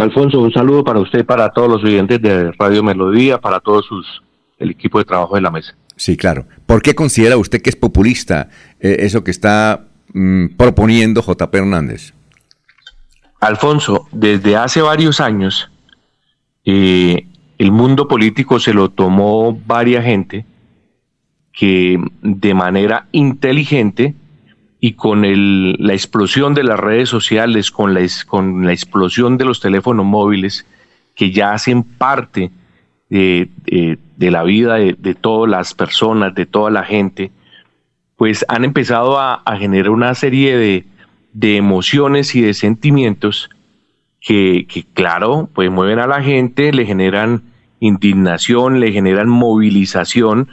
Alfonso, un saludo para usted, para todos los oyentes de Radio Melodía, para todos sus el equipo de trabajo de la mesa. Sí, claro. ¿Por qué considera usted que es populista eh, eso que está mm, proponiendo JP Hernández? Alfonso, desde hace varios años, eh, el mundo político se lo tomó varias gente que de manera inteligente y con la explosión de las redes sociales, con la, explosión de los teléfonos móviles, que ya hacen parte de, la vida de, todas las personas, de toda la gente, pues han empezado a, generar una serie de, emociones y de sentimientos que, que, claro, pues mueven a la gente, le generan indignación, le generan movilización,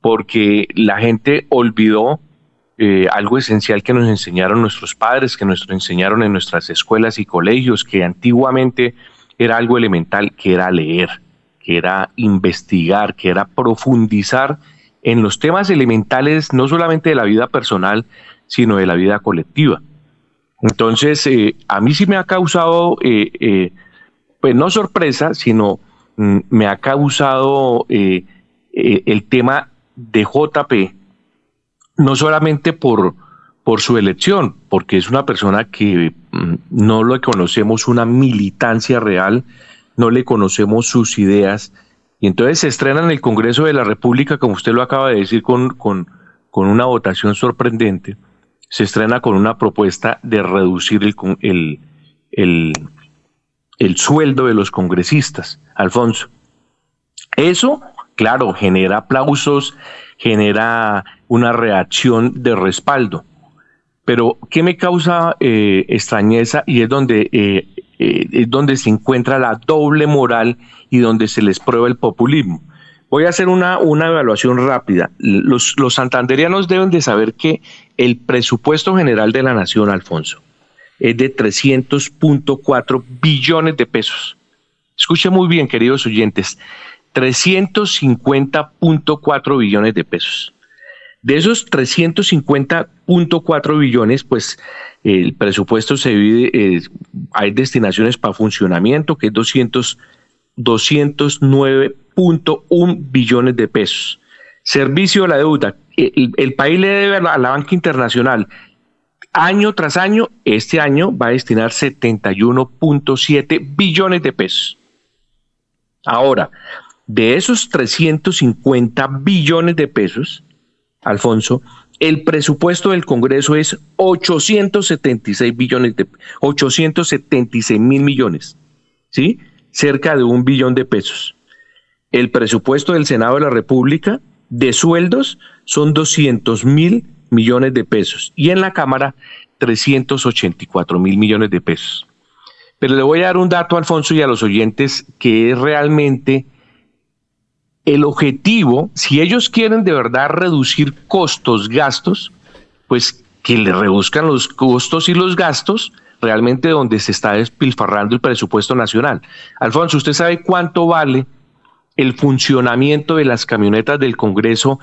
porque la gente olvidó eh, algo esencial que nos enseñaron nuestros padres, que nos enseñaron en nuestras escuelas y colegios, que antiguamente era algo elemental, que era leer, que era investigar, que era profundizar en los temas elementales, no solamente de la vida personal, sino de la vida colectiva. Entonces, eh, a mí sí me ha causado, eh, pues no sorpresa, sino mm, me ha causado el tema de JP, no solamente por, por su elección, porque es una persona que mm, no lo conocemos una militancia real, no le conocemos sus ideas, y entonces se estrena en el Congreso de la República, como usted lo acaba de decir, con, con, con una votación sorprendente, se estrena con una propuesta de reducir el, el, el, el sueldo de los congresistas, Alfonso. Eso, claro, genera aplausos, genera una reacción de respaldo. Pero, ¿qué me causa eh, extrañeza? Y es donde, eh, eh, es donde se encuentra la doble moral y donde se les prueba el populismo. Voy a hacer una, una evaluación rápida. Los, los santanderianos deben de saber que el presupuesto general de la nación, Alfonso, es de 300.4 billones de pesos. Escuche muy bien, queridos oyentes, 350.4 billones de pesos. De esos 350.4 billones, pues el presupuesto se divide, eh, hay destinaciones para funcionamiento, que es 200, 209.1 billones de pesos. Servicio a la deuda, el, el país le debe a la banca internacional año tras año, este año va a destinar 71.7 billones de pesos. Ahora, de esos 350 billones de pesos, Alfonso, el presupuesto del Congreso es 876 billones de 876 mil millones, ¿sí? Cerca de un billón de pesos. El presupuesto del Senado de la República de sueldos son 200 mil millones de pesos y en la Cámara 384 mil millones de pesos. Pero le voy a dar un dato, Alfonso, y a los oyentes que es realmente el objetivo, si ellos quieren de verdad reducir costos, gastos, pues que le reduzcan los costos y los gastos realmente donde se está despilfarrando el presupuesto nacional. Alfonso, ¿usted sabe cuánto vale el funcionamiento de las camionetas del Congreso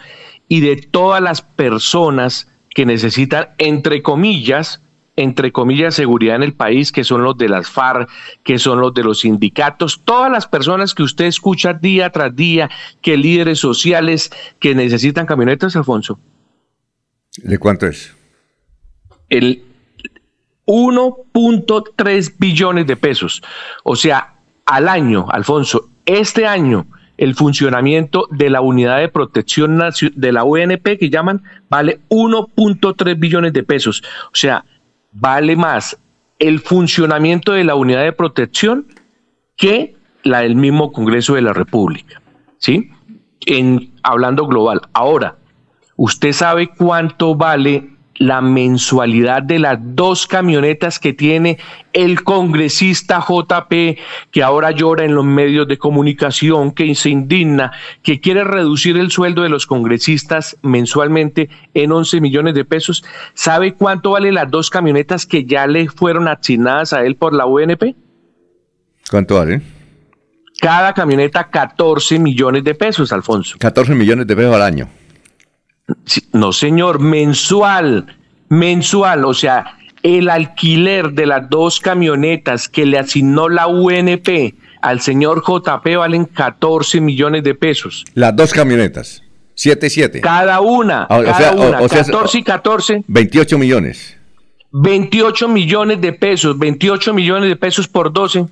y de todas las personas que necesitan, entre comillas, entre comillas, seguridad en el país, que son los de las FARC, que son los de los sindicatos, todas las personas que usted escucha día tras día, que líderes sociales que necesitan camionetas, Alfonso. ¿De cuánto es? El 1.3 billones de pesos. O sea, al año, Alfonso, este año el funcionamiento de la unidad de protección de la UNP que llaman vale 1.3 billones de pesos. O sea, vale más el funcionamiento de la unidad de protección que la del mismo Congreso de la República. ¿Sí? En, hablando global. Ahora, ¿usted sabe cuánto vale la mensualidad de las dos camionetas que tiene el congresista JP, que ahora llora en los medios de comunicación, que se indigna, que quiere reducir el sueldo de los congresistas mensualmente en 11 millones de pesos. ¿Sabe cuánto vale las dos camionetas que ya le fueron asignadas a él por la UNP? ¿Cuánto vale? Cada camioneta 14 millones de pesos, Alfonso. 14 millones de pesos al año. No, señor, mensual, mensual, o sea, el alquiler de las dos camionetas que le asignó la UNP al señor JP valen 14 millones de pesos. Las dos camionetas. 7 y 7. Cada una, Ah, o cada sea, una, o sea, 14 y 14, 28 millones. 28 millones de pesos, 28 millones de pesos por 12.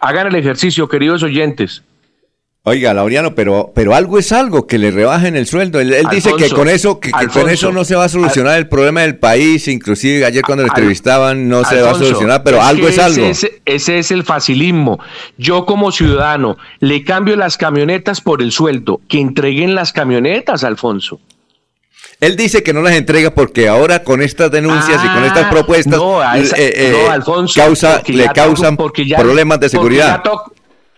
Hagan el ejercicio, queridos oyentes. Oiga, Laureano, pero, pero algo es algo, que le rebajen el sueldo. Él, él dice que con eso, que, que con eso no se va a solucionar el problema del país. Inclusive ayer cuando lo Al- entrevistaban no se va a solucionar, pero algo es algo. Ese, es- ese es el facilismo. Yo como ciudadano le cambio las camionetas por el sueldo. Que entreguen las camionetas, Alfonso. Él dice que no las entrega porque ahora con estas denuncias y con estas Ah, propuestas no, a esa- eh, eh, no, Alfonso, causa, le causan problemas de seguridad.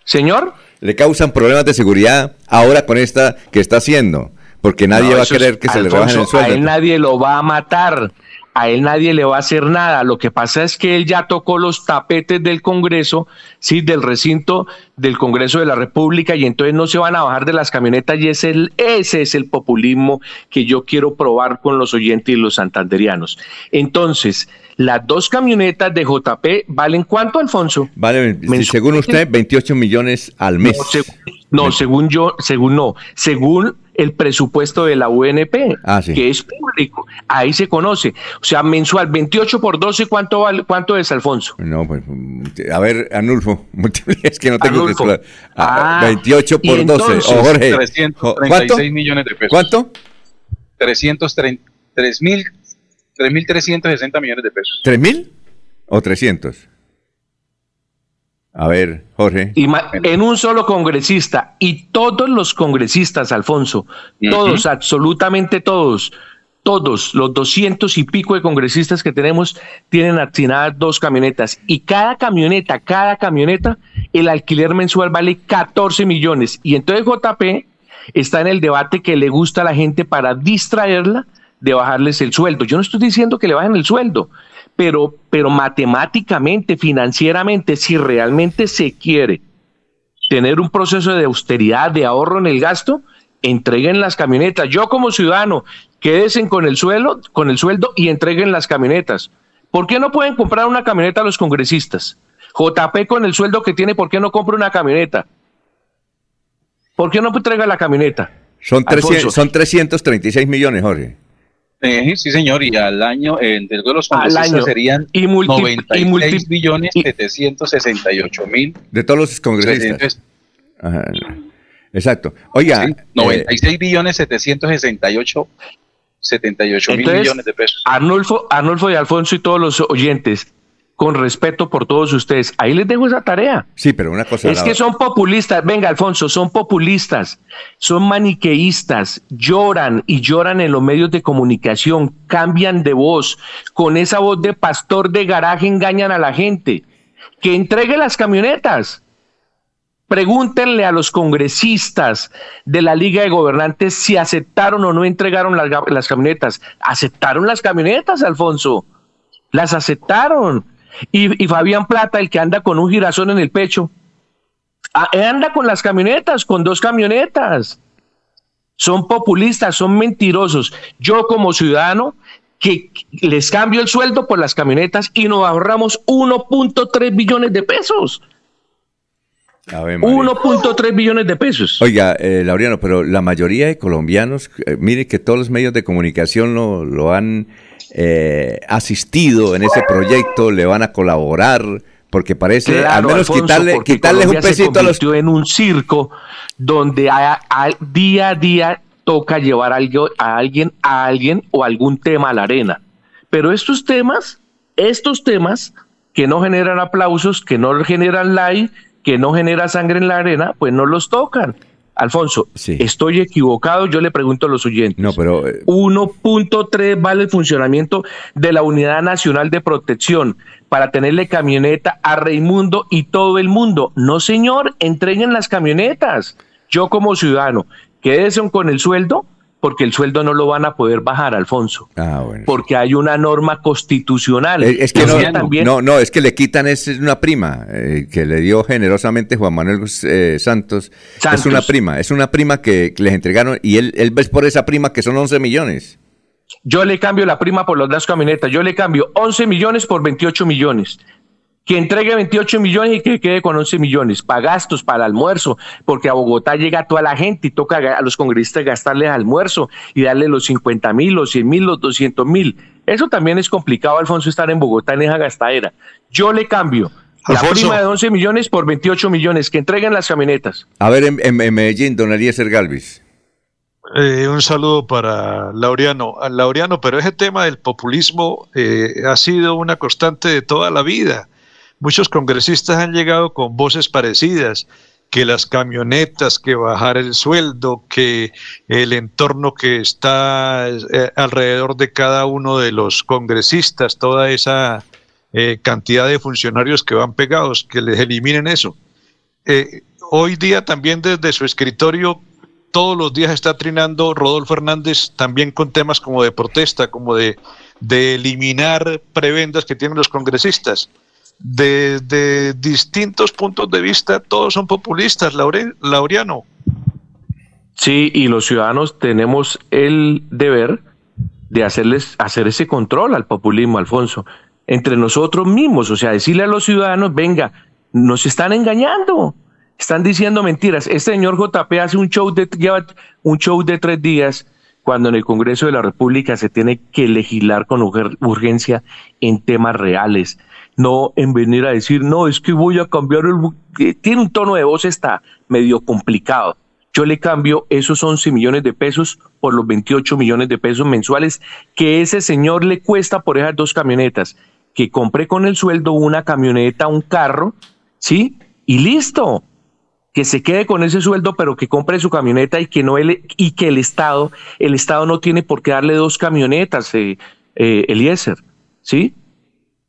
Señor. Le causan problemas de seguridad ahora con esta que está haciendo. Porque nadie No, va a querer que se le rebajen el sueldo. A él nadie lo va a matar. A él nadie le va a hacer nada. Lo que pasa es que él ya tocó los tapetes del Congreso, sí, del recinto del Congreso de la República, y entonces no se van a bajar de las camionetas. Y es el, ese es el populismo que yo quiero probar con los oyentes y los santanderianos. Entonces, las dos camionetas de JP valen cuánto, Alfonso? Vale, si según usted, 28 millones al mes. No, no, según yo, según no, según el presupuesto de la UNP, Ah, sí. que es público, ahí se conoce. O sea, mensual, 28 por 12, ¿cuánto vale, cuánto es, Alfonso? No, pues, a ver, Anulfo, es que no tengo Anulfo. que. Ah, Ah, 28 y por 12. entonces, O Jorge, 336 ¿cuánto? millones de pesos. ¿Cuánto? 330 3.000 3.360 millones de pesos. ¿Tres mil o 300? A ver, Jorge. En un solo congresista, y todos los congresistas, Alfonso, todos, absolutamente todos, todos los doscientos y pico de congresistas que tenemos tienen asignadas dos camionetas, y cada camioneta, cada camioneta, el alquiler mensual vale 14 millones. Y entonces JP está en el debate que le gusta a la gente para distraerla de bajarles el sueldo. Yo no estoy diciendo que le bajen el sueldo, pero, pero matemáticamente, financieramente, si realmente se quiere tener un proceso de austeridad, de ahorro en el gasto, entreguen las camionetas. Yo como ciudadano, quédense con el suelo, con el sueldo y entreguen las camionetas. ¿Por qué no pueden comprar una camioneta a los congresistas? JP con el sueldo que tiene, ¿por qué no compra una camioneta? ¿Por qué no entrega la camioneta? Son, 300, Alfonso. son 336 millones, Jorge. Eh, sí, señor, y al año, eh, entre todos los Al congresistas año. serían Y multi- y 96 multi- billones y- 768 mil. De todos los congresistas. Ajá. Exacto. Oiga, sí, eh, 96 billones 768 78 mil millones de pesos. Arnulfo, Arnulfo y Alfonso y todos los oyentes, con respeto por todos ustedes, ahí les dejo esa tarea. sí, pero una cosa. Es la- que son populistas, venga Alfonso, son populistas, son maniqueístas, lloran y lloran en los medios de comunicación, cambian de voz, con esa voz de pastor de garaje engañan a la gente. Que entregue las camionetas. Pregúntenle a los congresistas de la Liga de Gobernantes si aceptaron o no entregaron las, ga- las camionetas. Aceptaron las camionetas, Alfonso. Las aceptaron. Y, y Fabián Plata, el que anda con un girasol en el pecho, a- anda con las camionetas, con dos camionetas. Son populistas, son mentirosos. Yo como ciudadano que les cambio el sueldo por las camionetas y nos ahorramos 1.3 billones de pesos. Ave María. 1.3 billones de pesos. Oiga, eh, Laureano, pero la mayoría de colombianos, eh, mire que todos los medios de comunicación lo, lo han eh, asistido en ese proyecto, le van a colaborar, porque parece, Claro, al menos Alfonso, quitarle, quitarles un se pesito a los... en un circo donde a- a- día a día toca llevar algo, a alguien a alguien o algún tema a la arena. Pero estos temas, estos temas que no generan aplausos, que no generan like, que no genera sangre en la arena, pues no los tocan. Alfonso, Sí. estoy equivocado, yo le pregunto a los oyentes. No, pero... eh, 1.3 vale el funcionamiento de la Unidad Nacional de Protección para tenerle camioneta a Raimundo y todo el mundo. No, señor, entreguen las camionetas. Yo como ciudadano, quédese con el sueldo, porque el sueldo no lo van a poder bajar, Alfonso, ah, bueno. porque hay una norma constitucional. Eh, Es que no, también- no, no, es que le quitan es una prima eh, que le dio generosamente Juan Manuel eh, Santos. Es Santos. una prima, es una prima que, que les entregaron y él, él ves por esa prima que son 11 millones. Yo le cambio la prima por las dos camionetas. Yo le cambio 11 millones por 28 millones. Que entregue 28 millones y que quede con 11 millones para gastos, para almuerzo, porque a Bogotá llega toda la gente y toca a los congresistas gastarles almuerzo y darle los 50 mil, los 100 mil, los 200 mil. Eso también es complicado, Alfonso, estar en Bogotá en esa gastadera. Yo le cambio la prima de 11 millones por 28 millones, que entreguen las camionetas. A ver, en, Medellín, don Eliezer Galvis. Eh, un saludo para Laureano. Laureano, pero ese tema del populismo eh, ha sido una constante de toda la vida. Muchos congresistas han llegado con voces parecidas, que las camionetas, que bajar el sueldo, que el entorno que está eh, alrededor de cada uno de los congresistas, toda esa cantidad de funcionarios que van pegados, que les eliminen eso. hoy día también desde su escritorio todos los días está trinando Rodolfo Hernández también con temas como de protesta, como de, eliminar prebendas que tienen los congresistas. Desde distintos puntos de vista, todos son populistas, Laureano. Sí, y los ciudadanos tenemos el deber de hacerles hacer ese control al populismo, Alfonso, entre nosotros mismos, o sea, decirle a los ciudadanos, venga, nos están engañando, están diciendo mentiras. Este señor JP hace un show de, un show de tres días cuando en el Congreso de la República se tiene que legislar con urgencia en temas reales. No en venir a decir, no, es que voy a cambiar el... Tiene un tono de voz, está medio complicado. Yo le cambio esos 11 millones de pesos por los 28 millones de pesos mensuales que ese señor le cuesta por esas dos camionetas. Que compre con el sueldo una camioneta, un carro, ¿sí? Y listo que se quede con ese sueldo, pero que compre su camioneta y que no él, y que el Estado, el Estado no tiene por qué darle dos camionetas, eh, eh, Eliezer, ¿sí?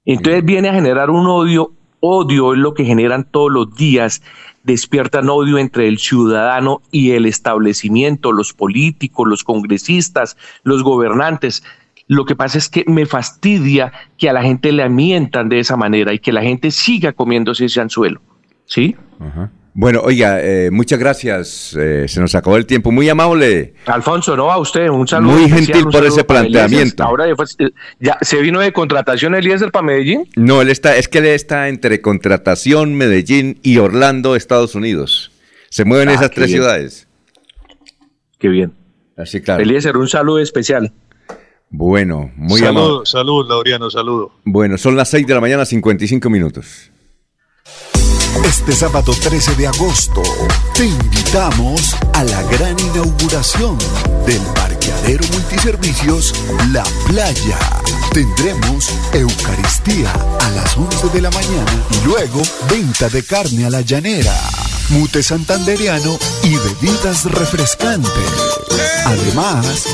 Entonces viene a generar un odio, odio es lo que generan todos los días, despiertan odio entre el ciudadano y el establecimiento, los políticos, los congresistas, los gobernantes. Lo que pasa es que me fastidia que a la gente le mientan de esa manera y que la gente siga comiéndose ese anzuelo, ¿sí? Ajá. Bueno, oiga, eh, muchas gracias. Eh, se nos acabó el tiempo. Muy amable. Alfonso, no a usted. Un saludo. Muy gentil por ese planteamiento. Ahora ya se vino de contratación Eliezer para Medellín. No, él está, es que él está entre contratación, Medellín y Orlando, Estados Unidos. Se mueven ah, esas tres ciudades. Qué bien. Así claro. Eliezer, un saludo especial. Bueno, muy amable. Salud, Laureano, saludo. Bueno, son las 6 de la mañana, 55 minutos. Este sábado 13 de agosto te invitamos a la gran inauguración del parqueadero multiservicios La Playa. Tendremos Eucaristía a las 11 de la mañana y luego venta de carne a la llanera, mute santanderiano y bebidas refrescantes. Además,